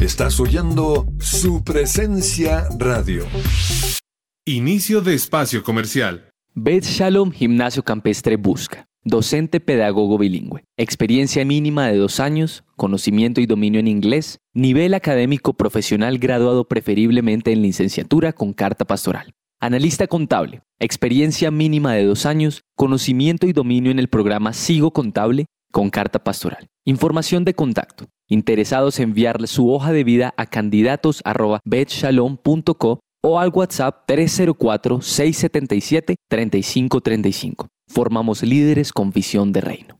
Estás oyendo su presencia radio. Inicio de espacio comercial. Beth Shalom Gimnasio Campestre busca. Docente pedagogo bilingüe. Experiencia mínima de dos años, conocimiento y dominio en inglés, nivel académico profesional graduado preferiblemente en licenciatura con carta pastoral. Analista contable. Experiencia mínima de dos años, conocimiento y dominio en el programa Sigo Contable con carta pastoral. Información de contacto. Interesados en enviarle su hoja de vida a candidatos.betshalom.co o al WhatsApp 304-677-3535. Formamos líderes con visión de reino.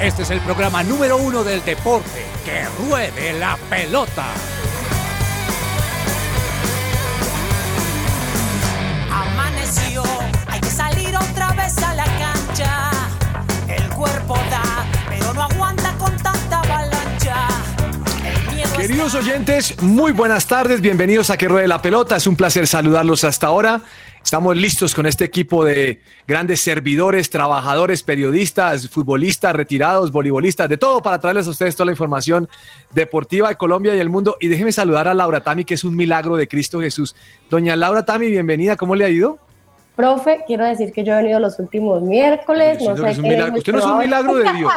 Este es el programa número uno del deporte. ¡Que ruede la pelota! Amaneció, hay que salir otra vez a la cancha. El cuerpo da, pero no aguanta con tanta avalancha. Queridos oyentes, muy buenas tardes, bienvenidos a Que Ruede la Pelota, es un placer saludarlos hasta ahora. Estamos listos con este equipo de grandes servidores, trabajadores, periodistas, futbolistas, retirados, voleibolistas, de todo para traerles a ustedes toda la información deportiva de Colombia y el mundo. Y déjeme saludar a Laura Tami, que es un milagro de Cristo Jesús. Doña Laura Tami, bienvenida, ¿cómo le ha ido? Profe, quiero decir que yo he venido los últimos miércoles. No sé Usted no es un milagro de Dios.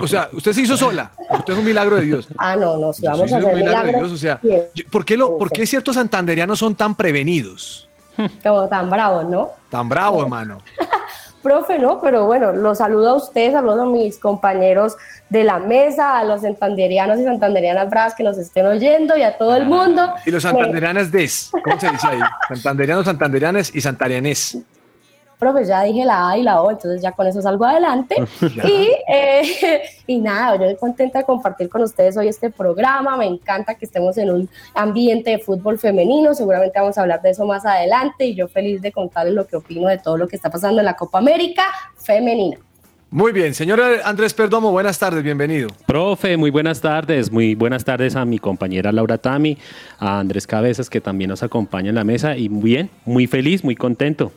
o sea, usted se hizo sola. Usted es un milagro de Dios. Ah, no, no, vamos a hacer un milagro de Dios. O sea, ¿por qué, lo, ¿por qué ciertos santanderianos son tan prevenidos? Como tan bravo, ¿no? Tan bravo, hermano. Profe, no, pero bueno, los saludo a ustedes, saludo a mis compañeros de la mesa, a los santanderianos y santanderianas bravas que nos estén oyendo y a todo el ah, mundo. Y los santanderianas des, ¿cómo se dice ahí? Santanderianos, santanderianes y santarianés profe, ya dije la A y la O, entonces ya con eso salgo adelante. y, eh, y nada, yo estoy contenta de compartir con ustedes hoy este programa, me encanta que estemos en un ambiente de fútbol femenino, seguramente vamos a hablar de eso más adelante y yo feliz de contarles lo que opino de todo lo que está pasando en la Copa América femenina. Muy bien, señor Andrés Perdomo, buenas tardes, bienvenido. Profe, muy buenas tardes, muy buenas tardes a mi compañera Laura Tami, a Andrés Cabezas que también nos acompaña en la mesa y muy bien, muy feliz, muy contento.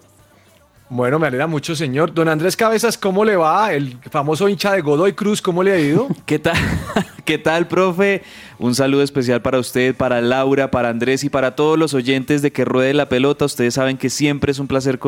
Bueno, me alegra mucho, señor. Don Andrés Cabezas, ¿cómo le va? El famoso hincha de Godoy Cruz, ¿cómo le ha ido? ¿Qué tal? ¿Qué tal, profe? Un saludo especial para usted, para Laura, para Andrés y para todos los oyentes de Que Ruede la Pelota. Ustedes saben que siempre es un placer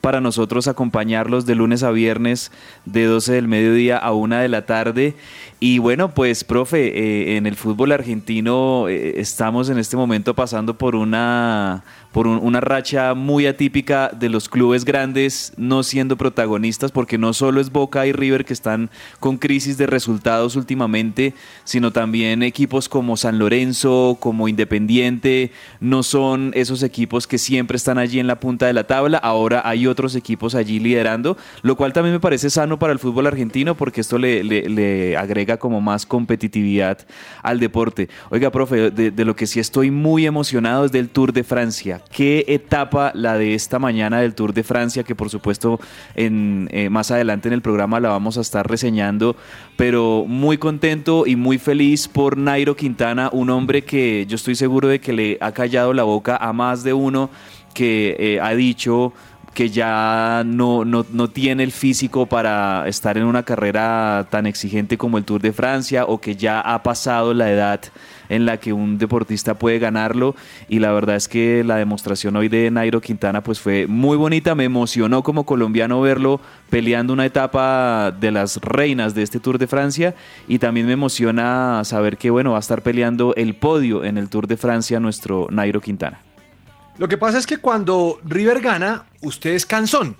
para nosotros acompañarlos de lunes a viernes de 12 del mediodía a 1 de la tarde. Y bueno, pues, profe, eh, en el fútbol argentino eh, estamos en este momento pasando por una por una racha muy atípica de los clubes grandes no siendo protagonistas, porque no solo es Boca y River que están con crisis de resultados últimamente, sino también equipos como San Lorenzo, como Independiente, no son esos equipos que siempre están allí en la punta de la tabla. Ahora hay otros equipos allí liderando, lo cual también me parece sano para el fútbol argentino porque esto le, le- le agrega como más competitividad al deporte. Oiga, profe, de, lo que sí estoy muy emocionado es del Tour de Francia. ¿Qué etapa la de esta mañana del Tour de Francia? Que por supuesto eh, más adelante en el programa la vamos a estar reseñando, pero muy contento y muy feliz por Nairo Quintana, un hombre que yo estoy seguro de que le ha callado la boca a más de uno que eh, ha dicho que ya no, no, no tiene el físico para estar en una carrera tan exigente como el Tour de Francia o que ya ha pasado la edad en la que un deportista puede ganarlo. Y la verdad es que la demostración hoy de Nairo Quintana pues fue muy bonita, me emocionó como colombiano verlo peleando una etapa de las reinas de este Tour de Francia. Y también me emociona saber que bueno va a estar peleando el podio en el Tour de Francia nuestro Nairo Quintana. Lo que pasa es que cuando River gana, usted es cansón.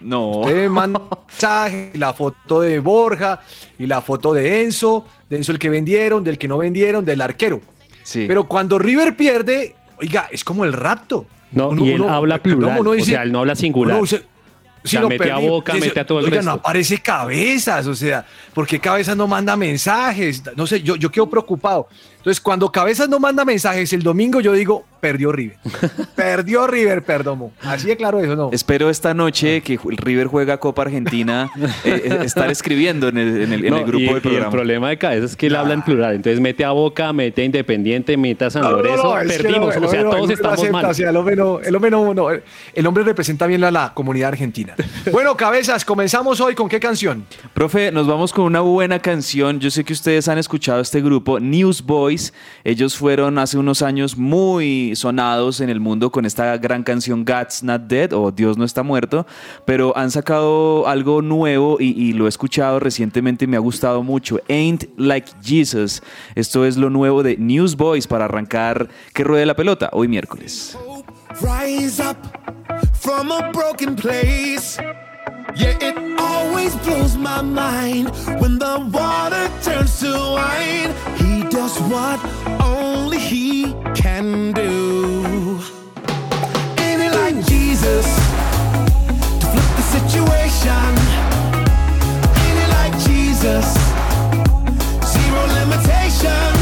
No. Usted manda mensaje, la foto de Borja y la foto de Enzo, de Enzo el que vendieron, del que no vendieron, del arquero. Sí. Pero cuando River pierde, oiga, es como el rapto. No, Uno- y él uno- habla plural, uno o sea, él no habla singular. uno sea, lo mete a Boca, dice, mete a todo el oiga, resto. no aparece cabezas, o sea, ¿por qué cabezas no manda mensajes? No sé, yo, yo quedo preocupado. Entonces, cuando cabezas no manda mensajes el domingo, yo digo, perdió River. perdió River, perdón. Así de claro eso, ¿no? Espero esta noche que el River juega Copa Argentina eh, eh, estar escribiendo en el, en el- en No, el grupo y, del y el programa. problema de cabeza es que él habla en plural. Entonces mete a Boca, mete a Independiente, mete a San No, no, Lorenzo. no, que perdimos. no, o sea, no- todos no estamos acepta, mal. o sea, el hombre no- el hombre no- no, el hombre representa bien a la comunidad argentina. Bueno, cabezas, comenzamos hoy con qué canción. Profe, nos vamos con una buena canción. Yo sé que ustedes han escuchado este grupo, Ellos fueron hace unos años muy sonados en el mundo con esta gran canción God's Not Dead o Dios no está muerto, pero han sacado algo nuevo y, y lo he escuchado recientemente y me ha gustado mucho. Ain't Like Jesus. Esto es lo nuevo de Newsboys para arrancar que ruede la pelota hoy miércoles. Rise up from a broken place. Yeah, it always blows my mind when the water turns to wine. He does what only he can do. Ain't it like Jesus to flip the situation? Ain't it like Jesus? Zero limitations.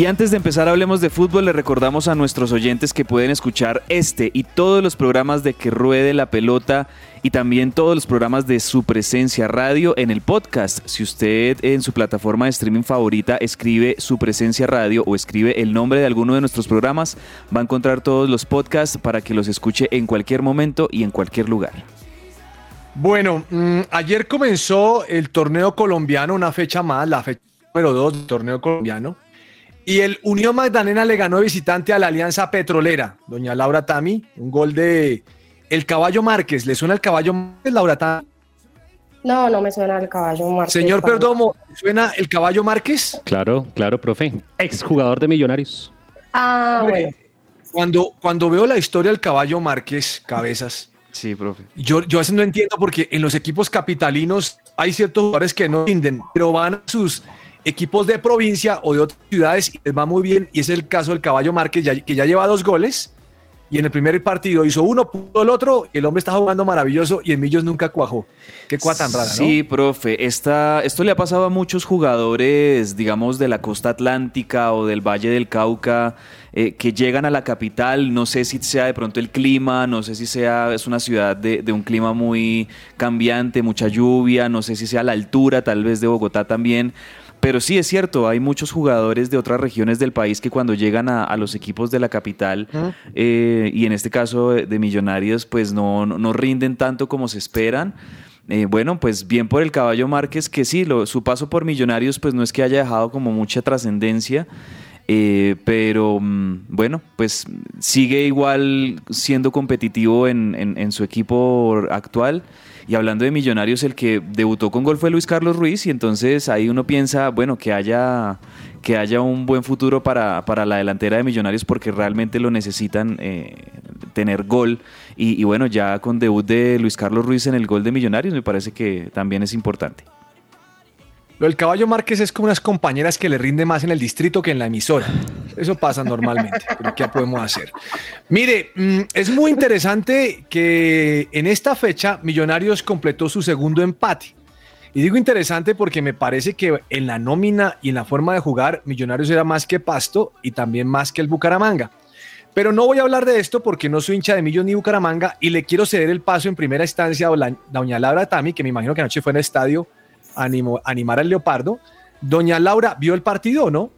Y antes de empezar hablemos de fútbol, le recordamos a nuestros oyentes que pueden escuchar este y todos los programas de Que Ruede la Pelota y también todos los programas de su presencia radio en el podcast. Si usted en su plataforma de streaming favorita escribe su presencia radio o escribe el nombre de alguno de nuestros programas, va a encontrar todos los podcasts para que los escuche en cualquier momento y en cualquier lugar. Bueno, mm, ayer comenzó el torneo colombiano, una fecha más, la fecha número 2 del torneo colombiano. Y el Unión Magdalena le ganó de visitante a la Alianza Petrolera, doña Laura Tami, un gol de El Caballo Márquez. ¿Le suena el Caballo Márquez, Laura Tami? No, no me suena el caballo Márquez. Señor Perdomo, ¿le ¿suena el Caballo Márquez? Claro, claro, profe. Exjugador de Millonarios. Ah, bueno. Cuando, cuando veo la historia del Caballo Márquez, cabezas, Sí, profe. yo, yo a veces no entiendo porque en los equipos capitalinos hay ciertos jugadores que no rinden, pero van a sus equipos de provincia o de otras ciudades y les va muy bien. Y es el caso del Caballo Márquez, que ya lleva dos goles. Y en el primer partido hizo uno, pudo el otro, el hombre está jugando maravilloso y en Millos nunca cuajó. Qué cuá tan rara, ¿no? Sí, profe. Esta, esto le ha pasado a muchos jugadores, digamos, de la costa atlántica o del Valle del Cauca, eh, que llegan a la capital. No sé si sea de pronto el clima, no sé si sea, es una ciudad de, de un clima muy cambiante, mucha lluvia, no sé si sea la altura, tal vez de Bogotá también. Pero sí es cierto, hay muchos jugadores de otras regiones del país que cuando llegan a, a los equipos de la capital, eh, y en este caso de, Millonarios, pues no, no, rinden tanto como se esperan. Eh, bueno, pues bien por el caballo Márquez, que sí, lo- su paso por Millonarios, pues no es que haya dejado como mucha trascendencia. Eh, pero mm, bueno, pues sigue igual siendo competitivo en, en- en su equipo actual. Y hablando de Millonarios, el que debutó con gol fue Luis Carlos Ruiz. Y entonces ahí uno piensa, bueno, que haya, que haya un buen futuro para, para la delantera de Millonarios porque realmente lo necesitan eh, tener gol. Y, y bueno, ya con debut de Luis Carlos Ruiz en el gol de Millonarios, me parece que también es importante. Lo del caballo Márquez es como unas compañeras que le rinde más en el distrito que en la emisora. Eso pasa normalmente, pero ¿qué podemos hacer? Mire, mm, es muy interesante que en esta fecha Millonarios completó su segundo empate. Y digo interesante porque me parece que en la nómina y en la forma de jugar, Millonarios era más que Pasto y también más que el Bucaramanga. Pero no voy a hablar de esto porque no soy hincha de Millos ni Bucaramanga y le quiero ceder el paso en primera instancia a doña Laura Tami, que me imagino que anoche fue en el estadio animo- animar al Leopardo. Doña Laura, ¿vio el partido o no?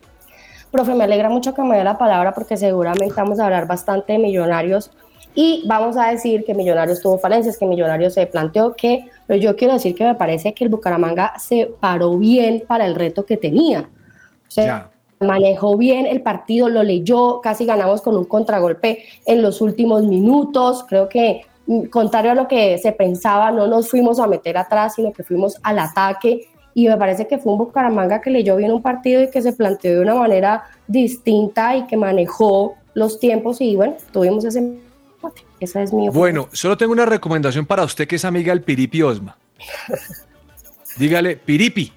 Profe, me alegra mucho que me dé la palabra porque seguramente vamos a hablar bastante de Millonarios y vamos a decir que Millonarios tuvo falencias, que Millonarios se planteó que, pero yo quiero decir que me parece que el Bucaramanga se paró bien para el reto que tenía. O sea, manejó bien el partido, lo leyó, casi ganamos con un contragolpe en los últimos minutos. Creo que, contrario a lo que se pensaba, no nos fuimos a meter atrás, sino que fuimos al ataque. Y me parece que fue un Bucaramanga que leyó bien un partido y que se planteó de una manera distinta y que manejó los tiempos. Y bueno, tuvimos ese empate. Esa es mi opinión. Bueno, solo tengo una recomendación para usted que es amiga del Piripi Osma. Dígale, Piripi,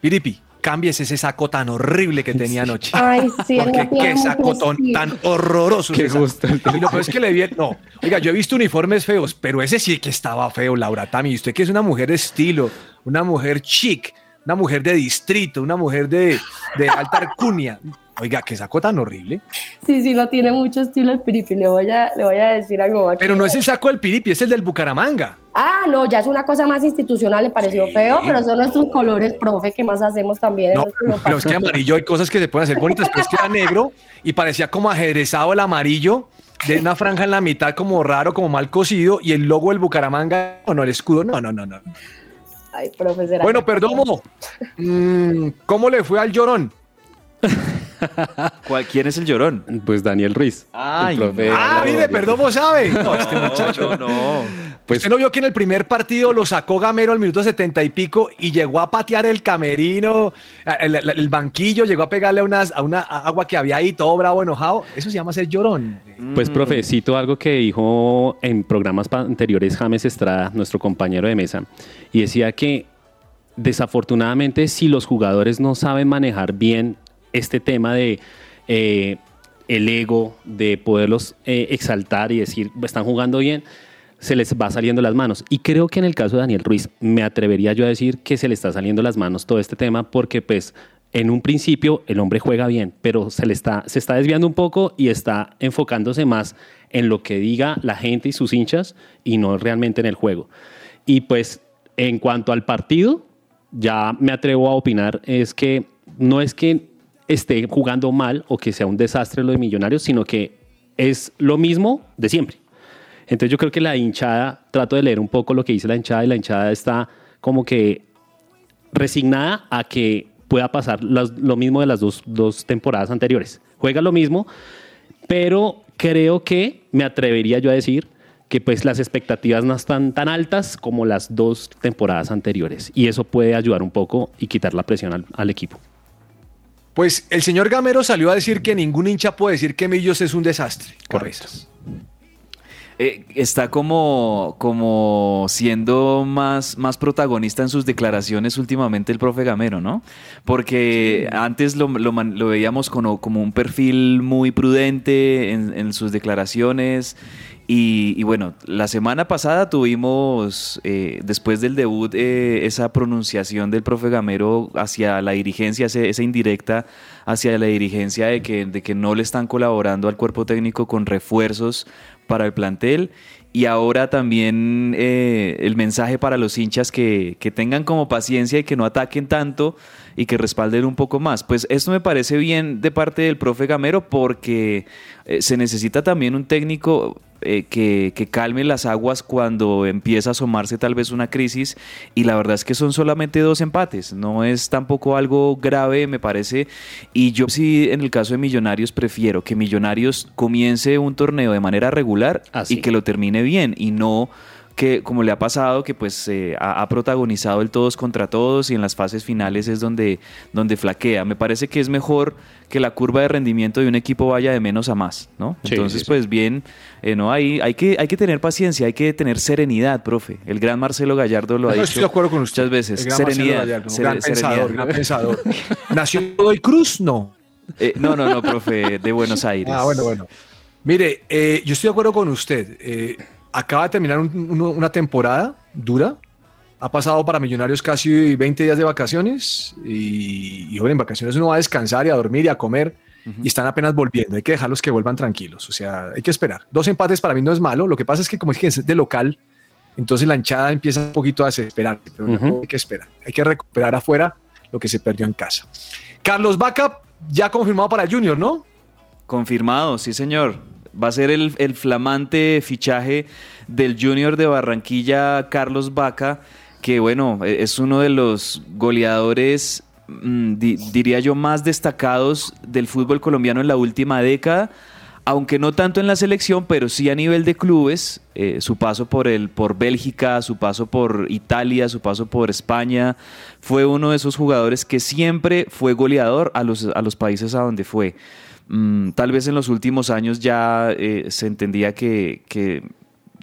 Piripi, cámbiese ese saco tan horrible que tenía anoche. Ay, sí, Porque qué saco tan, horroroso. Qué gusto. Y lo peor es que le vi, no, oiga, yo he visto uniformes feos, pero ese sí que estaba feo, Laura Tami. Usted que es una mujer de estilo, una mujer chic, una mujer de distrito, una mujer de, de alta alcurnia. Oiga, qué saco tan horrible. Sí, sí, no tiene mucho estilo el Piripi. Le voy a, le voy a decir algo. aquí. Pero no es el saco del Piripi, es el del Bucaramanga. Ah, no, ya es una cosa más institucional, le pareció feo, pero son nuestros colores, profe, ¿qué más hacemos también? No, pero es que amarillo hay cosas que se pueden hacer bonitas, pero es que era negro y parecía como ajedrezado el amarillo, de una franja en la mitad como raro, como mal cosido, y el logo del Bucaramanga, o no, el escudo, no, no, no, no. Ay, profe, Bueno, que- Perdomo, mm, ¿cómo le fue al llorón? ¿Cuál- ¿Quién es el llorón? Pues Daniel Ruiz. Ay, el profe. Ah, mire, Perdomo sabe. No, este muchacho. No, no. Pues- ¿Usted no vio que en el primer partido lo sacó Gamero al minuto setenta y pico y llegó a patear el camerino, el, el- el banquillo, llegó a pegarle a, unas, a una agua que había ahí, todo bravo, enojado? Eso se llama ser llorón. Pues, profe, cito algo que dijo en programas anteriores James Estrada, nuestro compañero de mesa, y decía que desafortunadamente si los jugadores no saben manejar bien este tema de eh, el ego, de poderlos eh, exaltar y decir, están jugando bien, se les va saliendo las manos. Y creo que en el caso de Daniel Ruiz, me atrevería yo a decir que se le está saliendo las manos todo este tema porque pues en un principio el hombre juega bien, pero se le está, se está desviando un poco y está enfocándose más en lo que diga la gente y sus hinchas y no realmente en el juego. Y pues en cuanto al partido, ya me atrevo a opinar, es que no es que esté jugando mal o que sea un desastre lo de Millonarios, sino que es lo mismo de siempre. Entonces yo creo que la hinchada, trato de leer un poco lo que dice la hinchada y la hinchada está como que resignada a que pueda pasar lo mismo de las dos, dos temporadas anteriores. Juega lo mismo, pero creo que me atrevería yo a decir que pues las expectativas no están tan altas como las dos temporadas anteriores y eso puede ayudar un poco y quitar la presión al, al equipo. Pues el señor Gamero salió a decir que ningún hincha puede decir que Millos es un desastre. Correcto. Eh, está como, como siendo más, más protagonista en sus declaraciones últimamente el profe Gamero, ¿no? Porque antes lo, lo veíamos como, como un perfil muy prudente en, en sus declaraciones. Y, y bueno, la semana pasada tuvimos, eh, después del debut, eh, esa pronunciación del profe Gamero hacia la dirigencia, ese- esa indirecta hacia la dirigencia de que, de que no le están colaborando al cuerpo técnico con refuerzos para el plantel. Y ahora también eh, el mensaje para los hinchas que, que tengan como paciencia y que no ataquen tanto y que respalden un poco más. Pues esto me parece bien de parte del profe Gamero porque eh, se necesita también un técnico eh, que, que calme las aguas cuando empieza a asomarse tal vez una crisis y la verdad es que son solamente dos empates, no es tampoco algo grave me parece y yo sí en el caso de Millonarios prefiero que Millonarios comience un torneo de manera regular y que lo termine bien y no que como le ha pasado, que pues eh, ha, ha protagonizado el todos contra todos y en las fases finales es donde, donde flaquea. Me parece que es mejor que la curva de rendimiento de un equipo vaya de menos a más, ¿no? Sí, Entonces, sí, sí. pues bien, eh, no hay, hay, que, hay que tener paciencia, hay que tener serenidad, profe. El gran Marcelo Gallardo lo ha dicho estoy de acuerdo con usted. muchas veces. El gran Marcelo Serenidad. Gallardo, sere- gran pensador, serenidad. gran pensador. ¿Nació Godoy Cruz? No. Eh, no, no, no, profe, de Buenos Aires. Ah, bueno, bueno. Mire, eh, yo estoy de acuerdo con usted. Eh, acaba de terminar un- un- una temporada dura. Ha pasado para Millonarios casi 20 días de vacaciones y, y en vacaciones uno va a descansar y a dormir y a comer y están apenas volviendo. Hay que dejarlos que vuelvan tranquilos. O sea, hay que esperar. Dos empates para mí no es malo. Lo que pasa es que como es que es de local, entonces la hinchada empieza un poquito a desesperarse. Pero no hay que esperar. Hay que recuperar afuera lo que se perdió en casa. Carlos Vaca ya confirmado para Junior, ¿no? Confirmado, sí señor. Va a ser el, el flamante fichaje del Junior de Barranquilla, Carlos Vaca, que bueno, e- es uno de los goleadores, mm, di- diría yo, más destacados del fútbol colombiano en la última década. Aunque no tanto en la selección, pero sí a nivel de clubes, eh, su paso por, el, por Bélgica, su paso por Italia, su paso por España, fue uno de esos jugadores que siempre fue goleador a los, a los países a donde fue. Mm, tal vez en los últimos años ya eh, se entendía que, que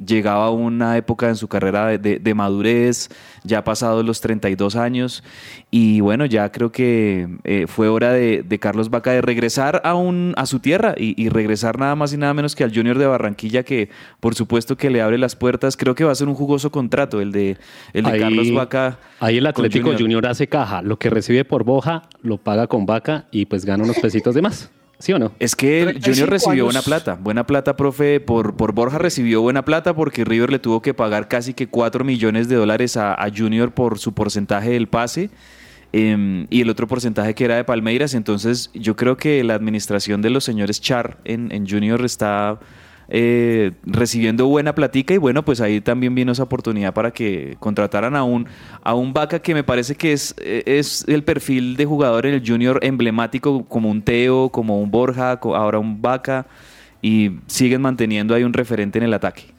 llegaba una época en su carrera de, de- de madurez, ya pasados los 32 años, y bueno, ya creo que eh, fue hora de, de Carlos Vaca de regresar a, un, a su tierra y, y regresar nada más y nada menos que al Junior de Barranquilla, que por supuesto que le abre las puertas, creo que va a ser un jugoso contrato el de, el Ahí- Carlos Vaca. Ahí el Atlético Junior. hace caja. Lo que recibe por Boja lo paga con vaca y pues gana unos pesitos de más. ¿Sí o no? Es que el 35 Junior recibió años. buena plata. Buena plata, profe. Por, por Borja recibió buena plata porque River le tuvo que pagar casi que 4 millones de dólares a, a Junior por su porcentaje del pase. em, y el otro porcentaje que era de Palmeiras. Entonces, yo creo que la administración de los señores Char en, en Junior está eh, recibiendo buena platica. Y bueno, pues ahí también vino esa oportunidad para que contrataran a un, a un Vaca que me parece que es, eh, es el perfil de jugador en el Junior emblemático, como un Teo, como un Borja, ahora un Vaca. Y siguen manteniendo ahí un referente en el ataque.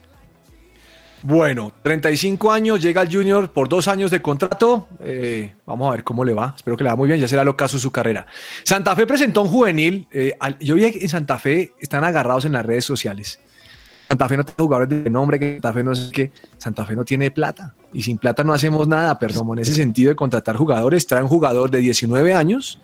Bueno, 35 años, llega al Junior por dos años de contrato. Eh, vamos a ver cómo le va. Espero que le va muy bien. Ya será lo caso su carrera. Santa Fe presentó un juvenil. eh, yo vi que en Santa Fe están agarrados en las redes sociales. Santa Fe no tiene jugadores de nombre, que Santa Fe no sé qué. Santa Fe no tiene plata. Y sin plata no hacemos nada, pero en ese sentido de contratar jugadores, trae un jugador de 19 años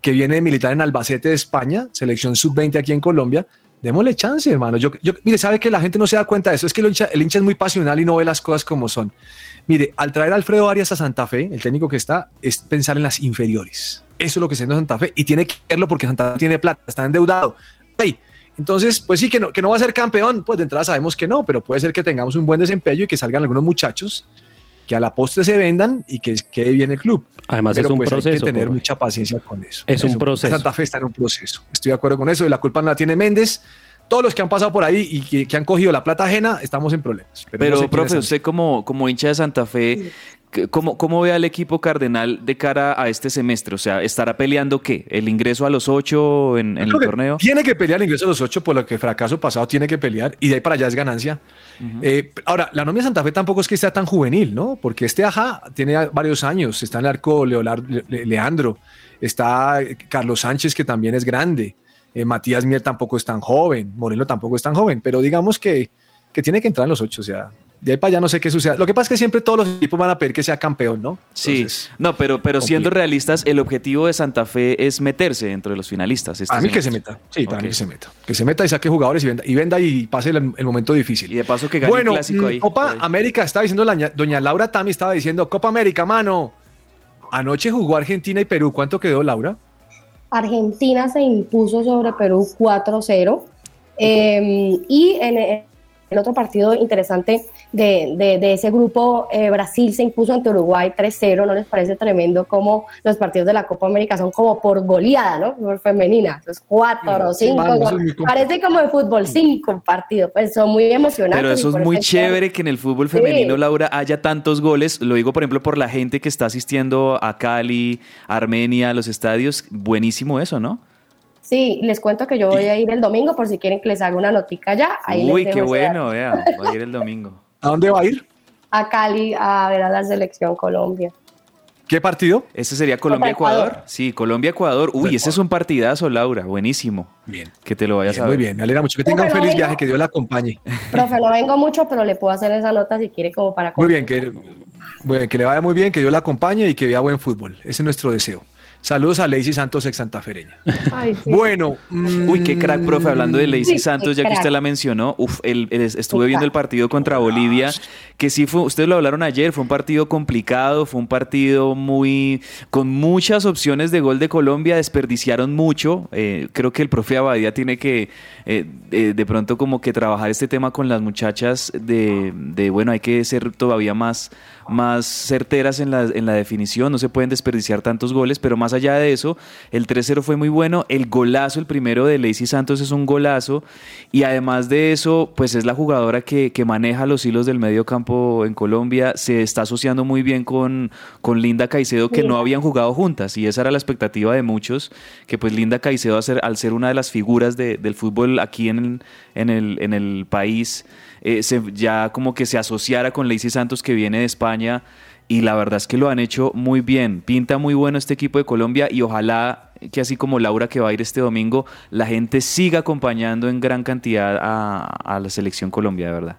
que viene de militar en Albacete de España, selección sub-20 aquí en Colombia. Démosle chance, hermano. Yo, yo, mire, sabe que la gente no se da cuenta de eso. Es que el hincha, el hincha es muy pasional y no ve las cosas como son. Mire, al traer a Alfredo Arias a Santa Fe, el técnico que está, es pensar en las inferiores. Eso es lo que está haciendo Santa Fe y tiene que verlo porque Santa Fe tiene plata, está endeudado. Ey, entonces, pues sí, que no, que no va a ser campeón, pues de entrada sabemos que no, pero puede ser que tengamos un buen desempeño y que salgan algunos muchachos que a la postre se vendan y que quede bien el club. Además Pero es un pues hay proceso. que tener mucha paciencia con eso. Es un Eso, proceso. Santa Fe está en un proceso. Estoy de acuerdo con eso. Y la culpa no la tiene Méndez. Todos los que han pasado por ahí y que, que han cogido la plata ajena, estamos en problemas. Pero, no sé quién profe, usted como, como hincha de Santa Fe, ¿qué- ¿cómo, ¿cómo ve al equipo cardenal de cara a este semestre? O sea, ¿estará peleando qué? ¿El ingreso a los ocho en, en el torneo? Tiene que pelear el ingreso a los ocho por lo que fracaso pasado tiene que pelear y de ahí para allá es ganancia. Eh, ahora, la nómina de Santa Fe tampoco es que sea tan juvenil, ¿no? Porque este Aja tiene varios años. Está en el arco Leandro, está Carlos Sánchez, que también es grande. Eh, Matías Mier tampoco es tan joven. Moreno tampoco es tan joven. Pero digamos que, que tiene que entrar en los ocho. O sea, de ahí para allá no sé qué suceda. Lo que pasa es que siempre todos los equipos van a pedir que sea campeón, ¿no? Sí, no, pero, pero siendo realistas, el objetivo de Santa Fe es meterse dentro de los finalistas. este A mí que se meta. Sí, para mí que se meta. Que se meta y saque jugadores y venda y, venda y pase el, el momento difícil. Y de paso que gane bueno, el clásico ahí. Copa América estaba diciendo la ña- doña Laura Tami estaba diciendo Copa América, mano. Anoche jugó Argentina y Perú. ¿Cuánto quedó, Laura? Argentina se impuso sobre Perú 4-0. eh, y en, en el otro partido interesante de, de, de ese grupo, eh, Brasil se impuso ante Uruguay 3-0. ¿No les parece tremendo cómo los partidos de la Copa América son como por goleada, ¿no? Por femenina. Entonces, cuatro o cinco. vamos, parece como de fútbol, cinco partidos. Pues son muy emocionantes. Pero eso es muy chévere que en el fútbol Sí. femenino, Laura, haya tantos goles. Lo digo, por ejemplo, por la gente que está asistiendo a Cali, Armenia, a los estadios. Buenísimo eso, ¿no? Sí, les cuento que yo voy a ir el domingo por si quieren que les haga una notica ya. Ahí Uy, qué bueno, vea. Va a ir el domingo. ¿A dónde va a ir? a Cali a ver a la selección Colombia. ¿Qué partido? Ese sería Colombia-Ecuador. Sí, Colombia-Ecuador. Uy, ese es un partidazo, Laura. Buenísimo. Bien. Que te lo vayas Bien, a muy ver. bien, me alegra mucho. Que tenga un feliz viaje, que Dios la acompañe. Profe, no vengo mucho, pero le puedo hacer esa nota si quiere como para... Muy bien, que, bueno, que le vaya muy bien, que Dios la acompañe y que vea buen fútbol. Ese es nuestro deseo. Saludos a Lacey Santos, ex santafereña. Ay, sí. Bueno. Uy, qué crack, profe. Hablando de Lacey Sí, Santos, ya que usted la mencionó, uf, el- el- estuve viendo el partido contra Bolivia, que sí fue, ustedes lo hablaron ayer, fue un partido complicado, fue un partido muy, con muchas opciones de gol de Colombia, desperdiciaron mucho. Eh, creo que el profe Abadía tiene que, eh, eh, de pronto, como que trabajar este tema con las muchachas de, de, bueno, hay que ser todavía más, más certeras en la, en la definición, no se pueden desperdiciar tantos goles, pero más allá de eso, el 3-0 fue muy bueno, el golazo, el primero de Lacey Santos es un golazo, y además de eso, pues es la jugadora que, que maneja los hilos del medio campo en Colombia, se está asociando muy bien con, con Linda Caicedo, que no habían jugado juntas, y esa era la expectativa de muchos, que pues Linda Caicedo, al ser, al ser una de las figuras de- del fútbol aquí en el, en el, en el país, eh, se, ya como que se asociara con Lacey Santos que viene de España y la verdad es que lo han hecho muy bien. Pinta muy bueno este equipo de Colombia y ojalá que así como Laura que va a ir este domingo, la gente siga acompañando en gran cantidad a, a la selección Colombia, de verdad.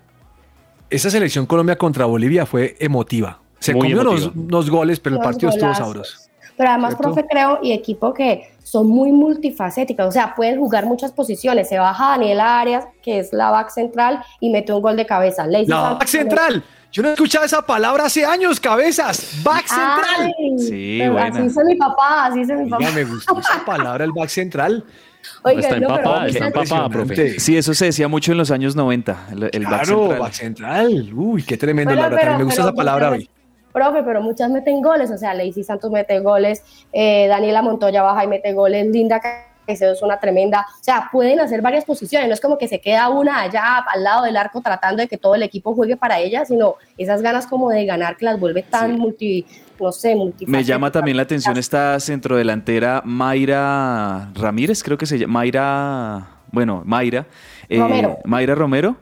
Esa selección Colombia contra Bolivia fue emotiva. Se Muy comió unos, goles, pero el partido estuvo sabroso. Pero además, ¿Cierto? profe, creo, y equipo que son muy multifacéticas, o sea, pueden jugar muchas posiciones. Se baja Daniela Arias, que es la back central, y mete un gol de cabeza. Lacey La back central. Yo no he escuchado esa palabra hace años, cabezas. Back central. Ay, Sí, pero. Así dice mi papá, así dice mi papá. Oiga, me gustó esa palabra, el back central. Oiga, Está no, pero empapada, está muchas- empapada, profe. Sí, eso se decía mucho en los años 90, el, el back Claro, central. back central. Uy, qué tremendo, Pero- Laura. pero- también me gusta pero esa palabra hoy. Profe, pero muchas meten goles, o sea, Lacey Santos mete goles, eh, Daniela Montoya baja y mete goles, Linda Caicedo es una tremenda, o sea, pueden hacer varias posiciones, no es como que se queda una allá al lado del arco tratando de que todo el equipo juegue para ella, sino esas ganas como de ganar que las vuelve tan multi, no sé. Me llama también la atención esta centrodelantera Mayra Ramírez, creo que se llama Mayra, bueno, Mayra. eh, Romero. Mayra Romero.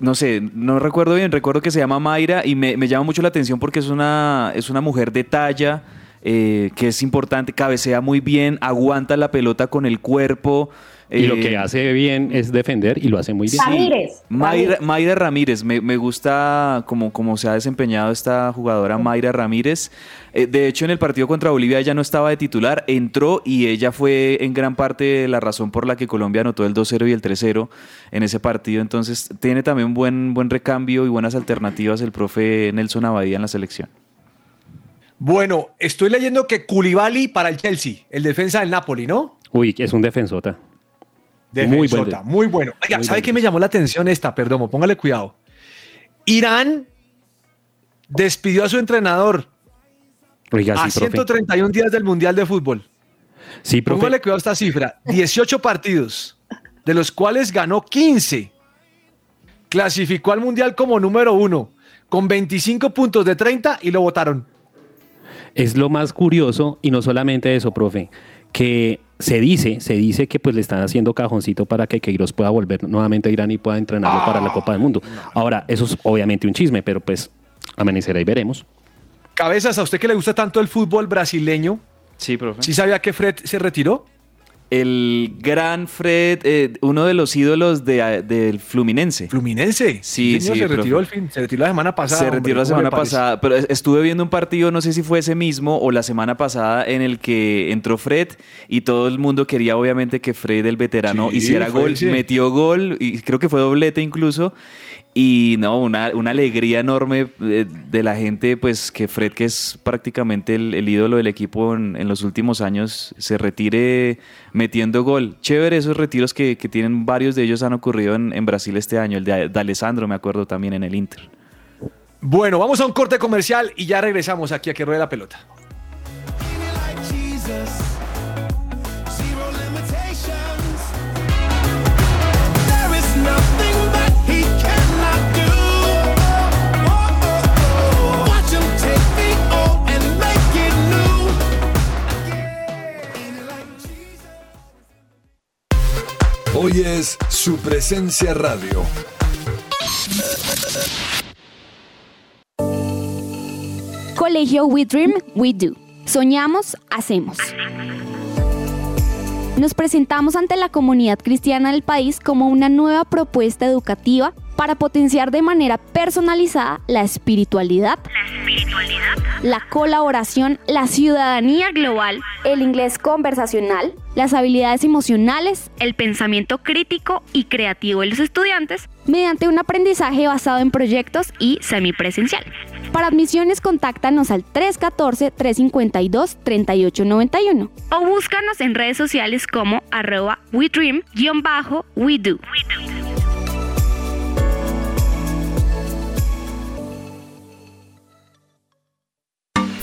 No sé, no recuerdo bien, recuerdo que se llama Mayra y me, me llama mucho la atención porque es una, es una mujer de talla, eh, que es importante, cabecea muy bien, aguanta la pelota con el cuerpo. Y lo eh, que hace bien es defender y lo hace muy bien. Ramírez. Mayra, Mayra Ramírez, me, me gusta como, como se ha desempeñado esta jugadora Mayra Ramírez. Eh, de hecho, en el partido contra Bolivia ella no estaba de titular, entró y ella fue en gran parte la razón por la que Colombia anotó el 2-0 y el 3-0 en ese partido. Entonces, tiene también buen, buen recambio y buenas alternativas el profe Nelson Abadía en la selección. Bueno, estoy leyendo que Koulibaly para el Chelsea, el defensa del Napoli, ¿no? Uy, es un defensota. Muy buen Defensota, muy bueno. Oiga, muy ¿sabe qué me llamó la atención esta? Perdón, póngale cuidado. Irán despidió a su entrenador Oiga, a sí, profe. 131 días del Mundial de Fútbol. Sí, profe. Póngale cuidado a esta cifra. 18 partidos, de los cuales ganó 15. Clasificó al Mundial como número uno, con 25 puntos de 30 y lo votaron. Es lo más curioso y no solamente eso, profe, que se dice, se dice que pues le están haciendo cajoncito para que Queiroz pueda volver nuevamente a Irán y pueda entrenarlo para la Copa del Mundo. Ahora, eso es obviamente un chisme, pero pues amanecerá y veremos. Cabezas, a usted que le gusta tanto el fútbol brasileño, Sí, profe. ¿sí sabía que Fred se retiró? El gran Fred, eh, uno de los ídolos de, del Fluminense. Fluminense. Sí, señor, sí, se profe. retiró el fin, se retiró la semana pasada. Se hombre, retiró la ¿cómo le semana pasada, pero estuve viendo un partido, no sé si fue ese mismo o la semana pasada, en el que entró Fred y todo el mundo quería obviamente que Fred, el veterano, Sí, hiciera gol. Metió gol y creo que fue doblete incluso. Y no, una, una alegría enorme de, de la gente, pues que Fred, que es prácticamente el, el ídolo del equipo en, en los últimos años, se retire metiendo gol. Chévere esos retiros que, que tienen, varios de ellos han ocurrido en, en Brasil este año. El de, de Alessandro, me acuerdo también en el Inter. Bueno, vamos a un corte comercial y ya regresamos aquí a que ruede la pelota. Hoy es su presencia radio. Colegio We Dream, We Do. Soñamos, hacemos. Nos presentamos ante la comunidad cristiana del país como una nueva propuesta educativa para potenciar de manera personalizada la espiritualidad, la colaboración, la ciudadanía global, el inglés conversacional, las habilidades emocionales, el pensamiento crítico y creativo de los estudiantes mediante un aprendizaje basado en proyectos y semipresencial. Para admisiones, contáctanos al 314-352-3891 o búscanos en redes sociales como arroba WeDream-WeDo.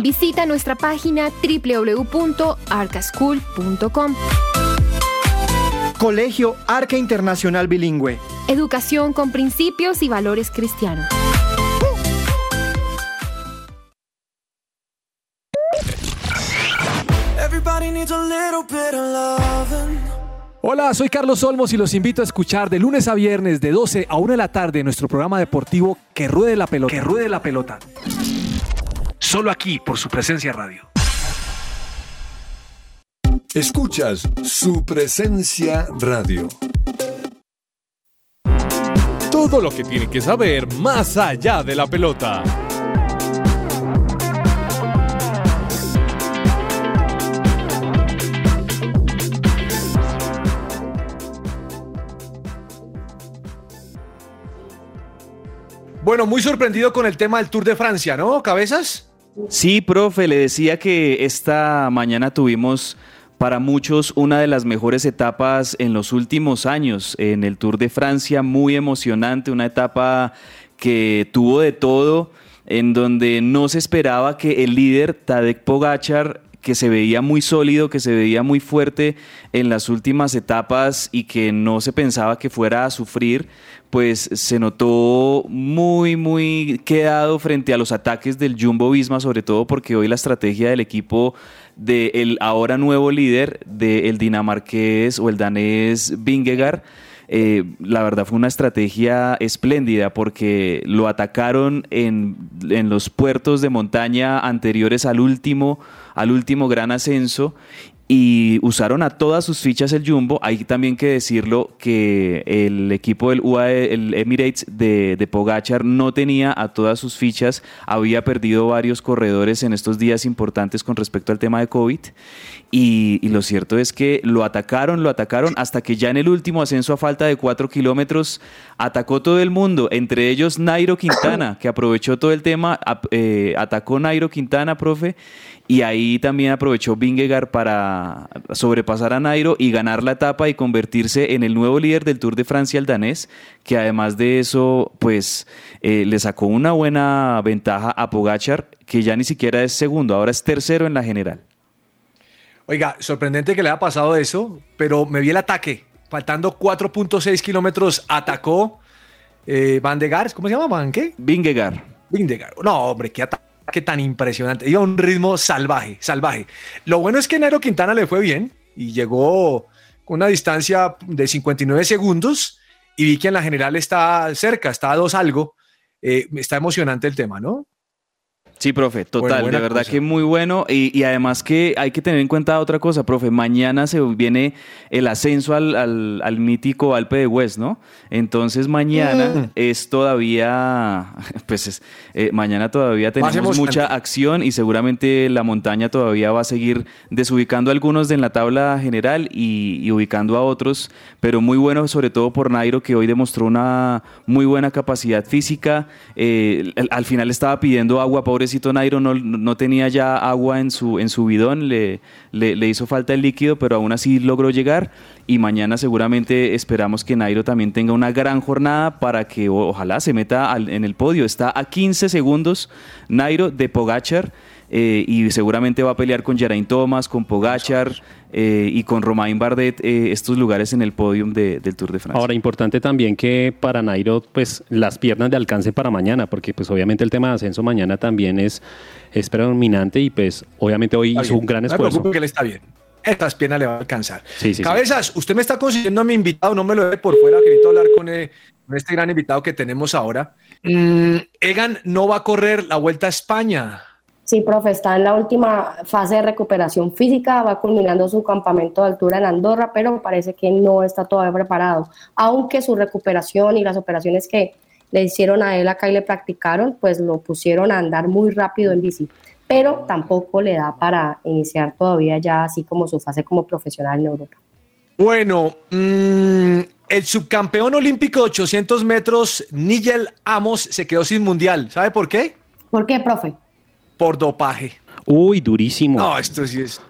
Visita nuestra página www.arcaschool.com. Colegio Arca Internacional Bilingüe. Educación con principios y valores cristianos. Hola, soy Carlos Olmos y los invito a escuchar de lunes a viernes de 12 a 1 de la tarde nuestro programa deportivo Que Ruede la Pelota. Que Ruede la Pelota. Solo aquí por su presencia radio. Escuchas su presencia radio. Todo lo que tiene que saber más allá de la pelota. Bueno, muy sorprendido con el tema del Tour de Francia, ¿no? ¿Cabezas? Sí, profe, le decía que esta mañana tuvimos para muchos una de las mejores etapas en los últimos años en el Tour de Francia, muy emocionante, una etapa que tuvo de todo, en donde no se esperaba que el líder Tadej Pogachar que se veía muy sólido, que se veía muy fuerte en las últimas etapas y que no se pensaba que fuera a sufrir, pues se notó muy, muy quedado frente a los ataques del Jumbo Visma, sobre todo porque hoy la estrategia del equipo del ahora nuevo líder del dinamarqués o el danés Vingegaard, eh, la verdad fue una estrategia espléndida porque lo atacaron en, en los puertos de montaña anteriores al último, al último gran ascenso y usaron a todas sus fichas el Jumbo. Hay también que decirlo que el equipo del UAE, el Emirates de, de Pogachar no tenía a todas sus fichas, había perdido varios corredores en estos días importantes con respecto al tema de COVID. Y, lo cierto es que lo atacaron, lo atacaron hasta que ya en el último ascenso a falta de cuatro kilómetros atacó todo el mundo, entre ellos Nairo Quintana, que aprovechó todo el tema, eh, atacó Nairo Quintana, profe, y ahí también aprovechó Vingegaard para sobrepasar a Nairo y ganar la etapa y convertirse en el nuevo líder del Tour de Francia, el danés, que además de eso, pues eh, le sacó una buena ventaja a Pogachar, que ya ni siquiera es segundo, ahora es tercero en la general. Oiga, sorprendente que le haya pasado eso, pero me vi el ataque. Faltando 4.6 kilómetros, atacó eh, Van de. ¿Cómo se llama? ¿Van qué? Vingegaard. Vingegaard. No, hombre, qué ataque tan impresionante. Iba a un ritmo salvaje, salvaje. Lo bueno es que Nairo Quintana le fue bien y llegó con una distancia de 59 segundos y vi que en la general está cerca, está a dos algo. Eh, está emocionante el tema, ¿no? Sí, profe, total, de verdad que muy bueno. Y, además que hay que tener en cuenta otra cosa, profe. Mañana se viene el ascenso al, al, mítico Alpe de West, ¿no? Entonces mañana mm. es todavía, pues es, eh, mañana todavía tenemos mucha acción y seguramente la montaña todavía va a seguir desubicando a algunos de en la tabla general y, ubicando a otros, pero muy bueno sobre todo por Nairo que hoy demostró una muy buena capacidad física. Eh, al final estaba pidiendo agua, pobre pobrecito Nairo no, no, tenía ya agua en su, en su bidón, le, le, hizo falta el líquido, pero aún así logró llegar y mañana seguramente esperamos que Nairo también tenga una gran jornada para que ojalá se meta en el podio. Está a 15 segundos Nairo de Pogachar. Eh, y seguramente va a pelear con Geraint Thomas, con Pogachar eh, y con Romain Bardet eh, estos lugares en el podium del Tour de Francia. Ahora, importante también que para Nairo, pues las piernas de alcance para mañana, porque pues obviamente el tema de ascenso mañana también es, es predominante y pues obviamente hoy hizo un gran esfuerzo. No que él está bien. Estas piernas le va a alcanzar. Cabezas, usted me está consiguiendo a mi invitado, no me lo ve por fuera, querido hablar con, con este gran invitado que tenemos ahora. Mm, Egan no va a correr la Vuelta a España. Sí, profe, está en la última fase de recuperación física, va culminando su campamento de altura en Andorra, pero parece que no está todavía preparado. Aunque su recuperación y las operaciones que le hicieron a él acá y le practicaron, pues lo pusieron a andar muy rápido en bici. Pero tampoco le da para iniciar todavía ya así como su fase como profesional en Europa. Bueno, mm, el subcampeón olímpico de 800 metros, Nigel Amos, se quedó sin mundial. ¿Sabe por qué? ¿Por qué, profe? Por dopaje. Uy, durísimo. No, esto sí es.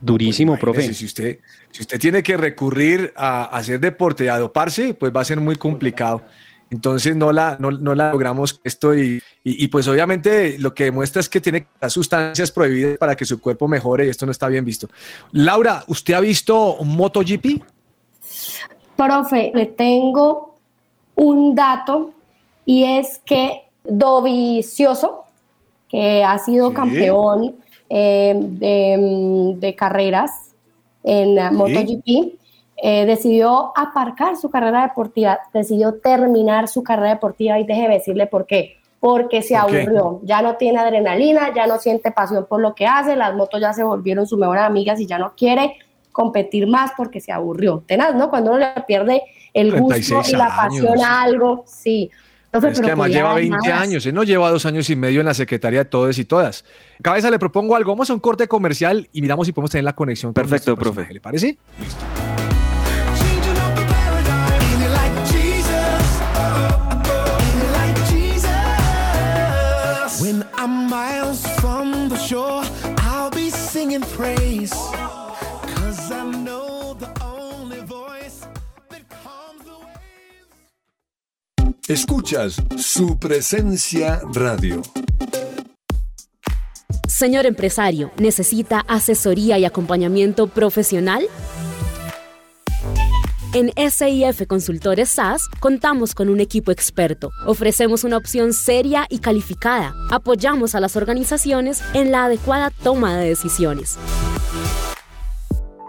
Durísimo, profe. Si usted, si usted tiene que recurrir a, hacer deporte y a doparse, pues va a ser muy complicado. Entonces no la, no, la logramos esto y, y, pues obviamente lo que demuestra es que tiene sustancias prohibidas para que su cuerpo mejore y esto no está bien visto. Laura, ¿usted ha visto MotoGP? Profe, le tengo un dato y es que Dovicioso, que ha sido campeón eh, mm, de, carreras en MotoGP, eh, decidió aparcar su carrera deportiva, decidió terminar su carrera deportiva y deje decirle por qué. Porque se aburrió, ya no tiene adrenalina, ya no siente pasión por lo que hace, las motos ya se volvieron sus mejores amigas y ya no quiere competir más porque se aburrió. Tenaz, ¿no? Cuando uno le pierde el gusto y la pasión a algo, sí es que además lleva 20 años, él no lleva dos años y medio en la Secretaría de Todos y Todas. Cabeza, le propongo algo. Vamos a un corte comercial y miramos si podemos tener la conexión. Perfecto, profe. ¿Le parece? Listo. Escuchas su presencia radio. Señor empresario, ¿necesita asesoría y acompañamiento profesional? En SIF Consultores SAS contamos con un equipo experto. Ofrecemos una opción seria y calificada. Apoyamos a las organizaciones en la adecuada toma de decisiones.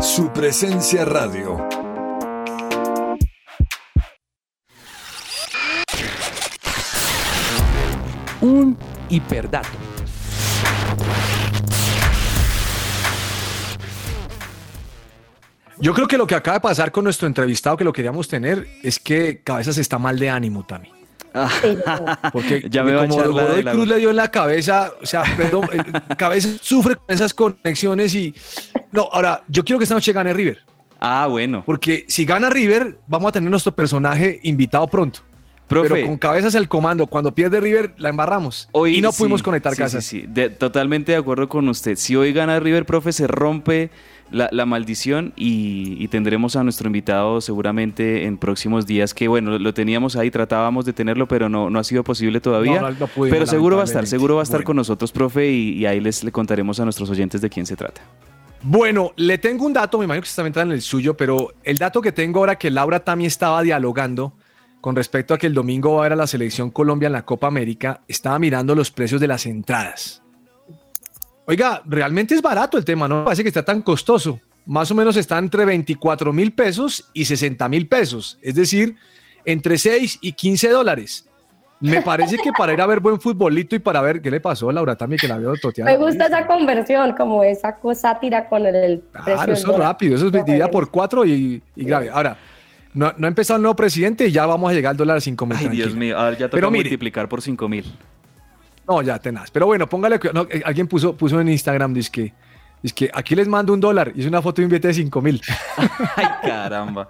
Su presencia radio un hiperdato. Yo creo que lo que acaba de pasar con nuestro entrevistado que lo queríamos tener es que Cabezas está mal de ánimo, Porque Ya me va a como Godoy de la- Cruz le dio en la cabeza, o sea, perdón, eh, Cabezas sufre con esas conexiones y... No, ahora, yo quiero que esta noche gane River. Ah, bueno. Porque si gana River, vamos a tener nuestro personaje invitado pronto. Profe. Pero con cabezas el comando, cuando pierde River, la embarramos. Hoy y no sí, pudimos conectar sí, casas. Sí, sí, de- totalmente de acuerdo con usted. Si hoy gana River, profe, se rompe la, la maldición y, y tendremos a nuestro invitado seguramente en próximos días, que bueno, lo teníamos ahí, tratábamos de tenerlo, pero no, no ha sido posible todavía. No, no, no pudimos, pero seguro va a estar, seguro va a estar Bueno. con nosotros, profe, y, y ahí les le contaremos a nuestros oyentes de quién se trata. Bueno, le tengo un dato, me imagino que también está en el suyo, pero el dato que tengo ahora que Laura también estaba dialogando con respecto a que el domingo va a haber a la selección Colombia en la Copa América, estaba mirando los precios de las entradas. Oiga, realmente es barato el tema, no me parece que está tan costoso. Más o menos está entre 24 mil pesos y 60 mil pesos, es decir, entre 6 y 15 dólares. Me parece que para ir a ver buen futbolito y para ver qué le pasó a Laura también, que la veo toteada. Me gusta esa conversión, como esa cosa tira con el. Claro, eso es rápido, eso es dividida por cuatro y, y grave. Ahora, no, no ha empezado el nuevo presidente y ya vamos a llegar al dólar a 5 mil. Ay, Dios mío, ahora ya toca multiplicar por 5 mil. No, ya tenaz. Pero bueno, póngale cuidado. No, eh, alguien puso, puso en Instagram, dice que, dice que aquí les mando un dólar y es una foto de un billete de 5 mil. Ay, caramba.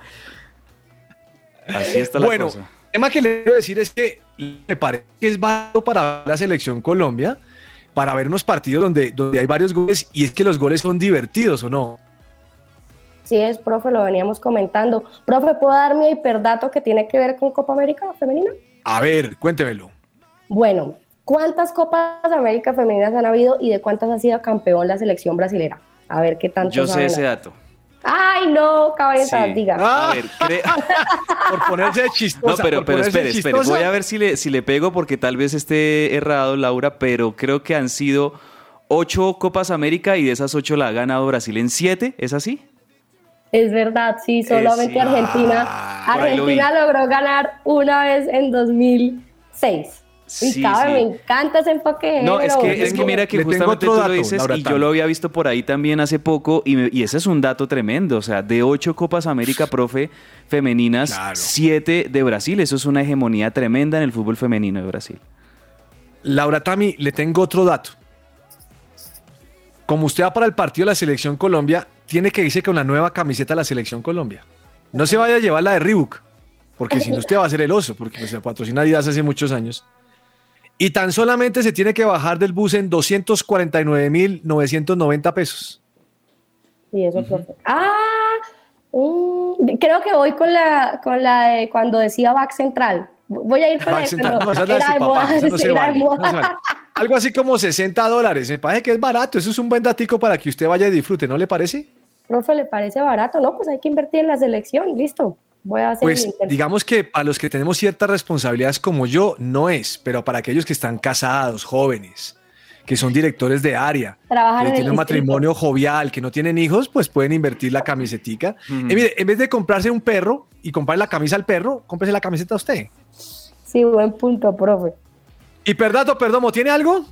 Así está la bueno, cosa. el tema que le quiero decir es que me parece que es barato para ver la selección Colombia, para ver unos partidos donde, donde hay varios goles y es que los goles son divertidos o no. Sí es, profe, lo veníamos comentando. Profe, ¿puedo dar mi hiperdato que tiene que ver con Copa América Femenina? A ver, cuéntemelo. Bueno, ¿cuántas Copas América Femeninas han habido y de cuántas ha sido campeón la selección brasilera? A ver qué tanto Yo sé ese dato. Ay, no, cabeza, Sí. diga. A ver, cre- Por ponerse No, chistosa. pero, por pero ponerse espere, espere. Voy a ver si le, si le pego porque tal vez esté errado, Laura, pero creo que han sido ocho Copas América y de esas ocho la ha ganado Brasil en siete, ¿es así? Es verdad, sí, solamente sí. Argentina. lo vi. Argentina logró ganar una vez en 2006. Sí, y cabe, sí. me encanta ese enfoque de No, es que, es que mira que justamente tú dato, lo dices Laura y yo lo había visto por ahí también hace poco y, me- y ese es un dato tremendo, o sea, de ocho Copas América, profe, femeninas, siete de Brasil, eso es una hegemonía tremenda en el fútbol femenino de Brasil. Laura Tami, le tengo otro dato. Como usted va para el partido de la Selección Colombia, tiene que irse con la nueva camiseta de la Selección Colombia. No se vaya a llevar la de Reebok, porque si no usted va a ser el oso, porque pues, se patrocina Adidas hace muchos años. Y tan solamente se tiene que bajar del bus en 249.990 pesos. Sí, eso, profe. Ah, mm, creo que voy con la, con la de cuando decía back central. Voy a ir con la. Algo así como 60 dólares. Me parece que es barato. Eso es un buen datico para que usted vaya y disfrute, ¿no le parece? Profe, ¿le parece barato? No, pues hay que invertir en la selección, listo. Voy a hacer Pues digamos que para los que tenemos ciertas responsabilidades como yo, no es, pero para aquellos que están casados, jóvenes, que son directores de área, Trabajan que tienen un matrimonio jovial, que no tienen hijos, pues pueden invertir la camisetica. Eh, mire, en vez de comprarse un perro y comprar la camisa al perro, cómprese la camiseta a usted. Sí, buen punto, profe. Y Perdato, Perdomo, ¿tiene algo?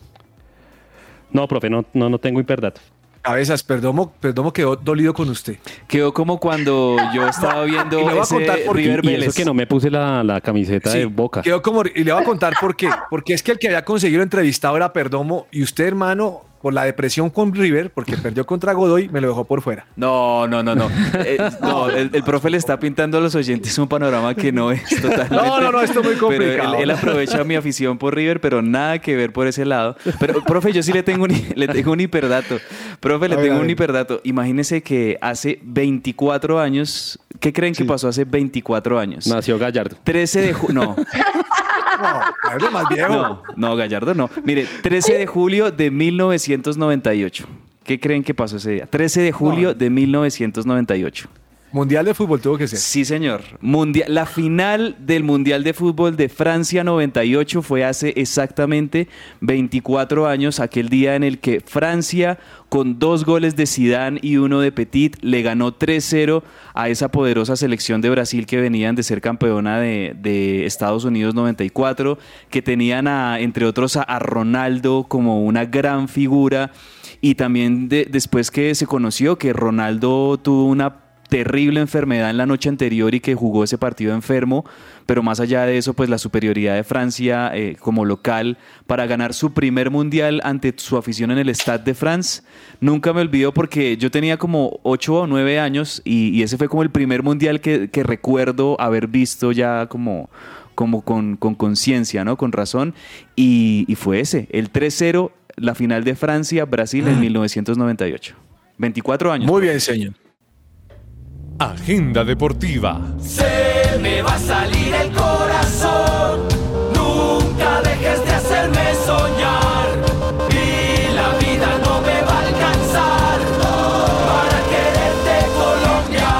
No, profe, no, no, no tengo hiperdato. Cabezas, Perdomo, Perdomo quedó dolido con usted. Quedó como cuando yo estaba viendo Y le voy a contar por qué. River Y Vélez. eso que no me puse la, la camiseta Sí, de Boca. Quedó como, y le voy a contar por qué. Porque es que el que había conseguido entrevistado era Perdomo y usted, hermano, por la depresión con River, porque perdió contra Godoy, me lo dejó por fuera. No, no, no, no. Eh, no, el, el profe le está pintando a los oyentes un panorama que no es totalmente. No, no, no, esto es muy Pero complicado. él, él aprovecha mi afición por River, pero nada que ver por ese lado. Pero, profe, yo sí le tengo un, le tengo un hiperdato. Profe, le ver, tengo un hiperdato. Imagínese que hace 24 años. ¿Qué creen que pasó hace 24 años? Nació Gallardo. 13 de julio. No. No, lo más viejo. No, no, Gallardo no. Mire, 13 de julio de 1998. ¿Qué creen que pasó ese día? 13 de julio de 1998. Mundial de fútbol tuvo que ser. Sí, señor. Mundial, la final del Mundial de Fútbol de Francia 98 fue hace exactamente 24 años, aquel día en el que Francia, con dos goles de Zidane y uno de Petit, le ganó 3-0 a esa poderosa selección de Brasil que venían de ser campeona de, de Estados Unidos 94, que tenían a, entre otros a, a Ronaldo como una gran figura y también de- después que se conoció que Ronaldo tuvo una terrible enfermedad en la noche anterior y que jugó ese partido enfermo, pero más allá de eso, pues la superioridad de Francia eh, como local para ganar su primer mundial ante su afición en el Stade de France. Nunca me olvido porque yo tenía como 8 o 9 años y, y ese fue como el primer mundial que, que recuerdo haber visto ya como como con conciencia, ¿no? Con razón. Y, y fue ese, el 3-0, la final de Francia-Brasil en 1998. 24 años. Muy bien, señor. Agenda deportiva. Se me va a salir el corazón. Nunca dejes de hacerme soñar. Y la vida no me va a alcanzar para quererte, Colombia.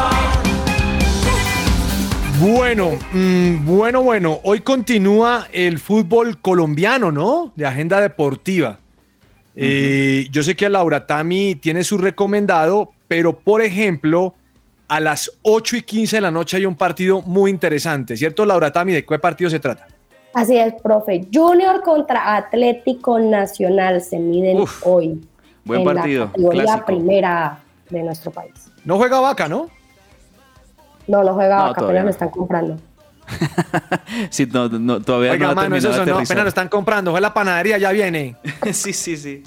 Bueno, mm, bueno, bueno. Hoy continúa el fútbol colombiano, ¿no? De agenda deportiva. Eh, yo sé que Laura Tami tiene su recomendado, pero por ejemplo, a las 8 y 15 de la noche hay un partido muy interesante, ¿cierto, Laura Tami? ¿De qué partido se trata? Así es, profe. Junior contra Atlético Nacional se miden hoy. Buen en partido, La categoría clásico. primera de nuestro país. No juega vaca, ¿no? No, no juega No, vaca, todavía apenas no. lo están comprando. Sí, no, no, todavía Oiga, no ha mano, eso, no, apenas lo están comprando. Fue la panadería, ya viene. sí, sí, sí.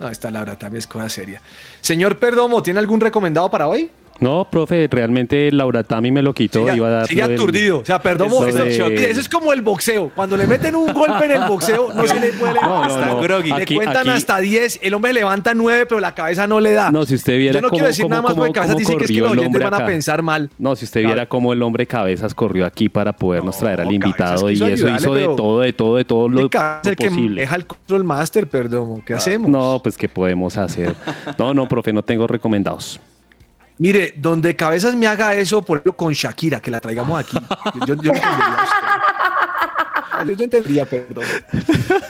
No, esta Laura Tami es cosa seria. Señor Perdomo, ¿tiene algún recomendado para hoy? No, profe, realmente Laura Tami me lo quitó. Siga- iba a dar sigue lo del- aturdido. O sea, lo eso, de- mire, eso es como el boxeo. Cuando le meten un golpe en el boxeo, no se le puede No, no, levantar. no. Le Aquí- cuentan aquí- hasta 10, el hombre levanta 9, pero la cabeza no le da. No, si usted viera Yo no cómo, quiero decir cómo- nada más cómo- porque cabezas dicen que es que los oyentes van a pensar mal. No, si usted viera cómo el hombre cabezas corrió aquí para podernos traer al invitado y eso ayudarle, hizo de todo, de todo, de todo lo, que posible. deja el control master, Perdomo. ¿Qué hacemos? No, pues qué podemos hacer. No, no, profe, no tengo recomendados. Mire, donde Cabezas me haga eso, por ejemplo, con Shakira, que la traigamos aquí. Yo, Yo entendería, perdón.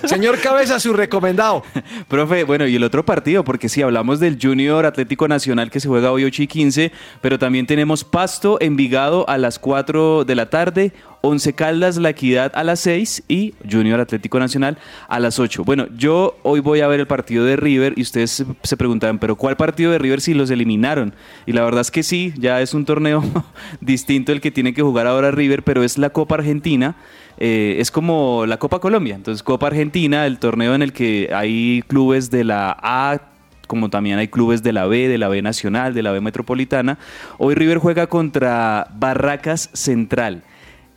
Señor Cabeza, su recomendado. Profe, bueno, y el otro partido, porque sí, hablamos del Junior Atlético Nacional que se juega hoy 8 y 15, pero también tenemos Pasto, Envigado a las 4 de la tarde, Once Caldas, La Equidad a las 6 y Junior Atlético Nacional a las 8. Bueno, yo hoy voy a ver el partido de River y ustedes se- preguntaban, pero ¿cuál partido de River si los eliminaron? Y la verdad es que sí, ya es un torneo distinto el que tiene que jugar ahora River, pero es la Copa Argentina. Eh, es como la Copa Colombia. Entonces, Copa Argentina, el torneo en el que hay clubes de la A, como también hay clubes de la B, de la B Nacional, de la B Metropolitana. Hoy River juega contra Barracas Central.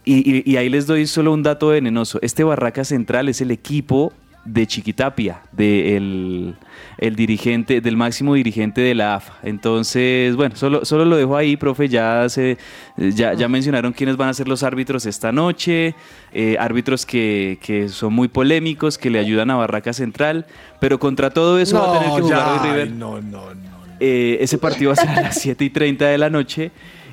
Y, ahí les doy solo un dato venenoso. Este Barracas Central es el equipo de Chiquitapia, del el dirigente, del máximo dirigente de la AFA. Entonces, bueno, solo, solo lo dejo ahí, profe. Ya se, ya, ya mencionaron quiénes van a ser los árbitros esta noche. eh, árbitros que, que son muy polémicos, que le ayudan a Barraca Central. Pero contra todo eso va a tener que jugar ya, River. No, no, no. Eh, ese partido va a ser a las 7 y 30 de la noche.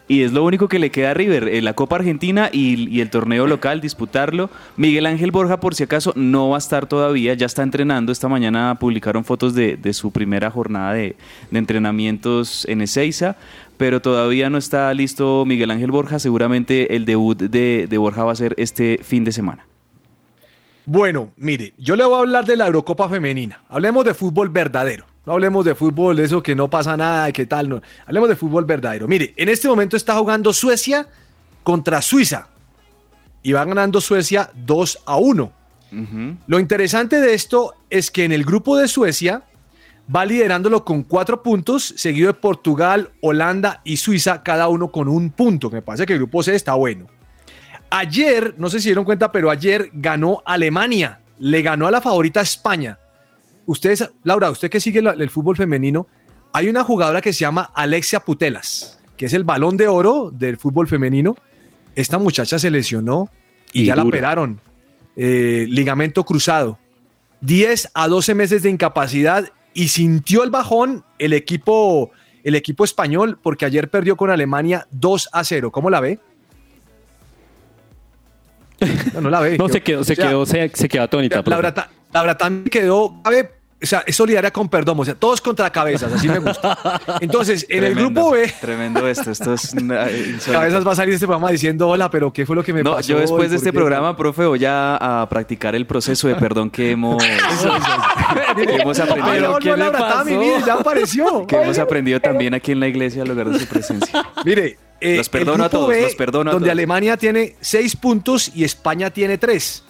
Y es lo único que le queda a River, eh, la Copa Argentina y, el torneo local, disputarlo. Miguel Ángel Borja, por si acaso, no va a estar todavía, ya está entrenando. Esta mañana publicaron fotos de, su primera jornada de, de entrenamientos en Ezeiza, pero todavía no está listo Miguel Ángel Borja. Seguramente el debut de, de Borja va a ser este fin de semana. Bueno, mire, yo le voy a hablar de la Eurocopa Femenina. Hablemos de fútbol verdadero. No hablemos de fútbol, de eso que no pasa nada, que tal. No. Hablemos de fútbol verdadero. Mire, en este momento está jugando Suecia contra Suiza. Y va ganando Suecia 2 a 1. Lo interesante de esto es que en el grupo de Suecia va liderándolo con cuatro puntos, seguido de Portugal, Holanda y Suiza, cada uno con un punto. Me parece que el grupo C está bueno. Ayer, no sé si dieron cuenta, pero ayer ganó Alemania, le ganó a la favorita España. Ustedes, Laura, usted que sigue la- el fútbol femenino, hay una jugadora que se llama Alexia Putelas, que es el balón de oro del fútbol femenino. Esta muchacha se lesionó y, Y ya la operaron. Eh, ligamento cruzado. 10 a 12 meses de incapacidad y sintió el bajón el equipo, el equipo español porque ayer perdió con Alemania 2 a 0. ¿Cómo la ve? No, no la ve. No, se quedó, se O sea, quedó, se, se quedó atónita. Laura, Laura también quedó grave o sea, es solidaria con Perdomo, o sea, todos contra cabezas, así me gusta. Entonces, en el grupo B, Tremendo esto, esto es cabezas va a salir de este programa diciendo, hola, pero ¿qué fue lo que me No, pasó? yo después ¿Y de este qué?". programa, profe, voy a, a practicar el proceso de perdón que hemos, que hemos aprendido. Pero no, Laura Tami, mire, ya apareció. Que hemos aprendido también aquí en la iglesia al lugar de su presencia. Mire, eh, Los perdono a todos, B, los perdono a donde todos. Alemania tiene seis puntos y España tiene tres.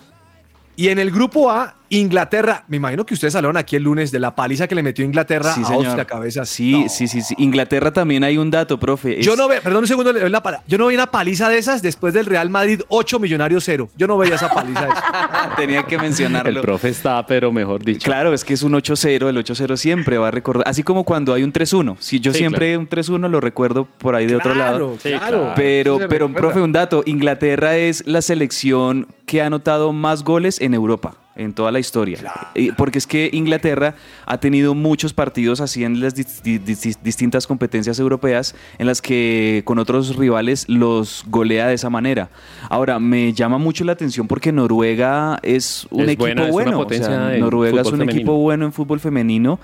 Y en el grupo A, Inglaterra, me imagino que ustedes hablaron aquí el lunes de la paliza que le metió Inglaterra Sí, a. Austria cabeza. Sí, sí, sí, sí. Inglaterra también hay un dato, profe. es- Yo no ve, perdón un segundo, le doy la pala- Yo no vi una paliza de esas después del Real Madrid 8 millonarios 0. Yo no veía esa paliza de esas. Tenía que mencionarlo. El profe está, pero mejor dicho. Claro, es que es un 8-0, el 8-0 siempre va a recordar, así como cuando hay un 3-1. Si yo Sí, siempre un 3-1 lo recuerdo por ahí de otro Claro, lado. Sí, claro. Pero, pero recuerda. profe, un dato, Inglaterra es la selección que ha anotado más goles en Europa en toda la historia. Y- Porque es que Inglaterra ha tenido muchos partidos así en las dis- di- dis- distintas competencias europeas en las que con otros rivales los golea de esa manera. Ahora, me llama mucho la atención porque Noruega es un Es equipo buena, es una bueno. o sea, Noruega es un femenino. equipo bueno en fútbol femenino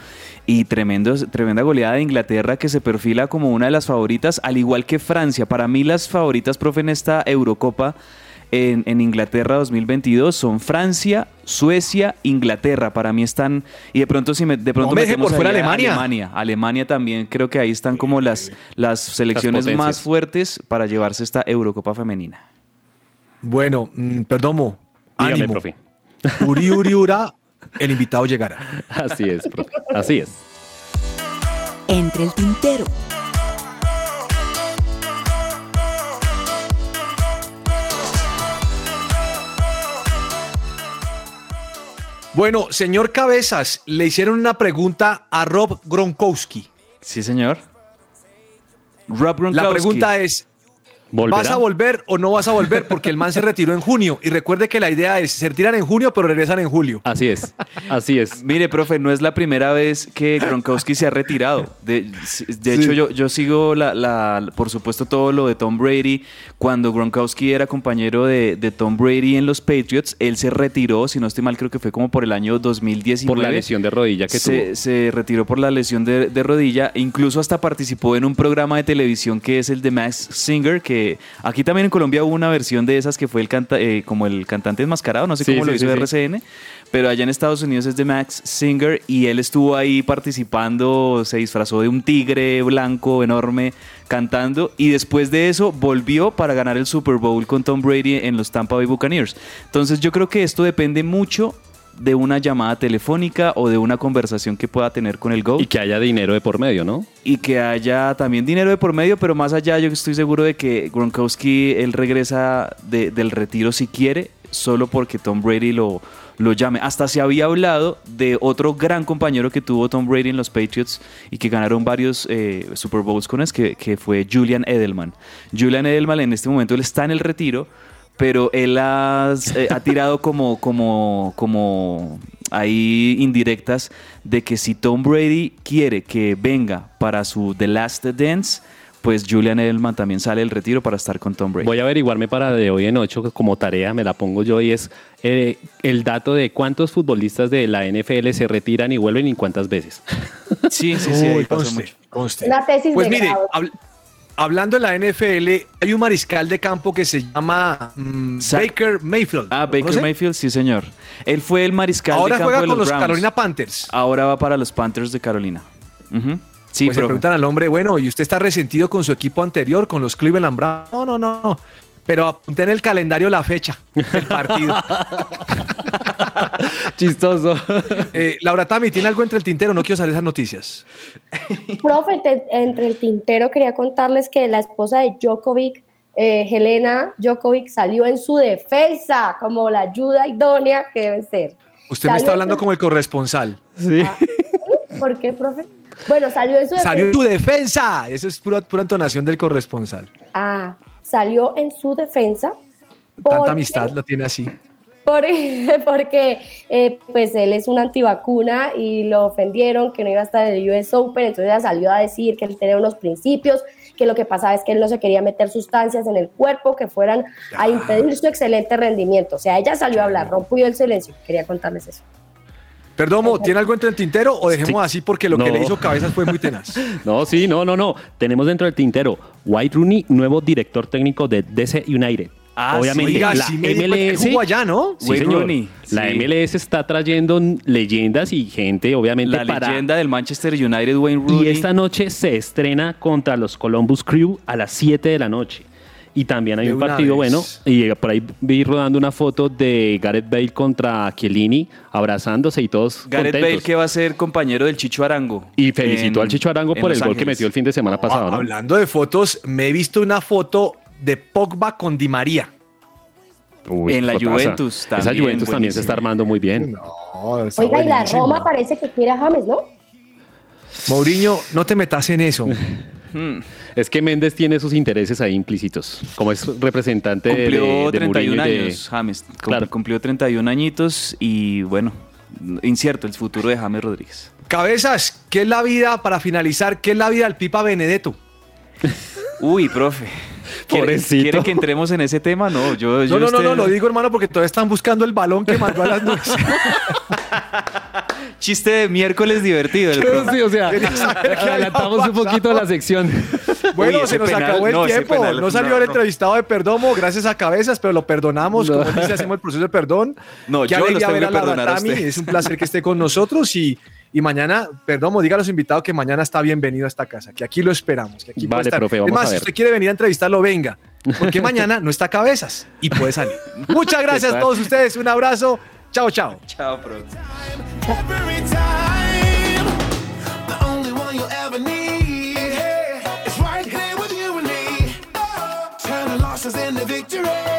y tremendo, tremenda goleada de Inglaterra que se perfila como una de las favoritas, al igual que Francia. Para mí las favoritas, profe, en esta Eurocopa en, en Inglaterra 2022 son Francia, Suecia, Inglaterra. Para mí están, y de pronto si me, de pronto No me por fuera Alemania. Alemania. Alemania también creo que ahí están como las, las selecciones más fuertes para llevarse esta Eurocopa femenina. Bueno, mm, Perdomo, Dígame, ánimo. profe. Uri, uri, ura, el invitado llegará. Así es, profe. Así es. Entre el tintero. Bueno, señor Cabezas, le hicieron una pregunta a Rob Gronkowski. Sí, señor. Rob Gronkowski. La pregunta es, ¿Volverá? ¿vas a volver o no vas a volver? Porque el man se retiró en junio. Y recuerde que la idea es, se retiran en junio, pero regresan en julio. Así es. Así es. Mire, profe, no es la primera vez que Gronkowski se ha retirado. De, de hecho, yo, yo sigo, la, la- por supuesto, todo lo de Tom Brady. Cuando Gronkowski era compañero de, de Tom Brady en los Patriots, él se retiró, si no estoy mal, creo que fue como por el año 2019. Por la lesión de rodilla que se, tuvo. se retiró por la lesión de, de rodilla. Incluso hasta participó en un programa de televisión que es el de Max Singer, que aquí también en Colombia hubo una versión de esas que fue el canta, eh, como el cantante enmascarado, no sé Sí, cómo lo hizo sí, RCN, pero allá en Estados Unidos es de Max Singer y él estuvo ahí participando, se disfrazó de un tigre blanco enorme cantando y después de eso volvió para ganar el Super Bowl con Tom Brady en los Tampa Bay Buccaneers. Entonces yo creo que esto depende mucho de una llamada telefónica o de una conversación que pueda tener con el GOAT. Y que haya dinero de por medio, ¿no? Y que haya también dinero de por medio, pero más allá yo estoy seguro de que Gronkowski, él regresa de- del retiro si quiere, solo porque Tom Brady lo, lo llame. Hasta se había hablado de otro gran compañero que tuvo Tom Brady en los Patriots y que ganaron varios eh, Super Bowls con él, que, que fue Julian Edelman. Julian Edelman en este momento él está en el retiro, pero él ha, eh, ha tirado como, como, como ahí indirectas de que si Tom Brady quiere que venga para su The Last Dance, pues Julian Edelman también sale del retiro para estar con Tom Brady. Voy a averiguarme para de hoy en ocho como tarea, me la pongo yo y es eh, el dato de cuántos futbolistas de la NFL se retiran y vuelven y cuántas veces. Sí, sí, sí, Uy, conste, mucho. conste. Una tesis Pues de mire, grado. Habl- hablando de la NFL, hay un mariscal de campo que se llama mm, Baker Mayfield. Ah, Baker ¿Conoce? Mayfield, sí, señor. Él fue el mariscal Ahora de campo juega de con los Browns. Carolina Panthers. Ahora va para los Panthers de Carolina. Sí, pues se preguntan al hombre, bueno, ¿y usted está resentido con su equipo anterior, con los Cleveland Browns? No, no, no. Pero apunté en el calendario la fecha del partido. Chistoso. Eh, Laura Tami, ¿tiene algo entre el tintero? No quiero saber esas noticias. Profe, te- entre el tintero quería contarles que la esposa de Djokovic, eh, Helena Djokovic, salió en su defensa como la ayuda idónea que debe ser. Usted me está hablando su- como el corresponsal. ¿Por qué, profe? Bueno, salió en su Salió en defensa. tu defensa. Eso es pura, pura entonación del corresponsal. Ah, salió en su defensa. Tanta porque- amistad lo tiene así. Por- porque eh, pues él es un antivacuna y lo ofendieron que no iba a estar en el US Open, entonces ella salió a decir que él tenía unos principios, que lo que pasaba es que él no se quería meter sustancias en el cuerpo que fueran a impedir su excelente rendimiento. O sea, ella salió a hablar, rompió el silencio. Quería contarles eso. Perdomo, ¿tiene algo entre el tintero o dejemos Sí. así porque lo que le hizo Cabezas fue muy tenaz? No, sí, no, no, no. Tenemos dentro del tintero White Rooney, nuevo director técnico de DC United. Ah, Obviamente, sí. Oiga, la sí MLS. jugó allá, ¿no? Sí, Wayne señor. Rooney, La sí. MLS está trayendo leyendas y gente, obviamente, La para. leyenda del Manchester United, Wayne Rooney. Y esta noche se estrena contra los Columbus Crew a las 7 de la noche. Y también hay De un partido vez. bueno. Y por ahí vi rodando una foto de Gareth Bale contra Chiellini abrazándose y todos Gareth contentos. Bale que va a ser compañero del Chicho Arango. Y felicitó en- al Chicho Arango por el gol que metió el fin de semana pasado, ¿no? Hablando de fotos, me he visto una foto de Pogba con Di María. Uy, En la. Juventus Esa también, Juventus también se está armando muy bien. Oiga, y la Roma parece que quiere a James, ¿no? Mourinho, no te metas en eso. Hmm. Es que Méndez tiene sus intereses ahí implícitos. Como es representante de- Cumplió de, de 31 Mourinho y de- años, James. Claro. Cumplió 31 añitos y bueno, incierto el futuro de James Rodríguez. Cabezas, ¿qué es la vida, para finalizar, qué es la vida del Pipa Benedetto? Uy, profe. ¿Quiere, Pobrecito. quiere que entremos en ese tema? No, yo... yo No, no, no, usted- no, lo digo hermano porque todavía están buscando el balón que mandó a las nubes. Chiste de miércoles divertido. el. Sí, o sea, adelantamos un poquito la sección. Bueno, Uy, se nos penal, acabó el no, tiempo. penal, no salió no, el no. entrevistado de Perdomo, gracias a Cabezas, pero lo perdonamos. No. Como dice, hacemos el proceso de perdón. No, Qué yo los tengo que perdonar a. Es un placer que esté con nosotros y, y mañana, perdón, diga a los invitados que mañana está bienvenido a esta casa, que aquí lo esperamos. Que aquí vale, estar. profe, vamos a ver. si usted quiere venir a entrevistarlo, venga, porque mañana no está cabezas y puede salir. Muchas gracias a todos ustedes, un abrazo, chao, chao. Chao, profe. in victory.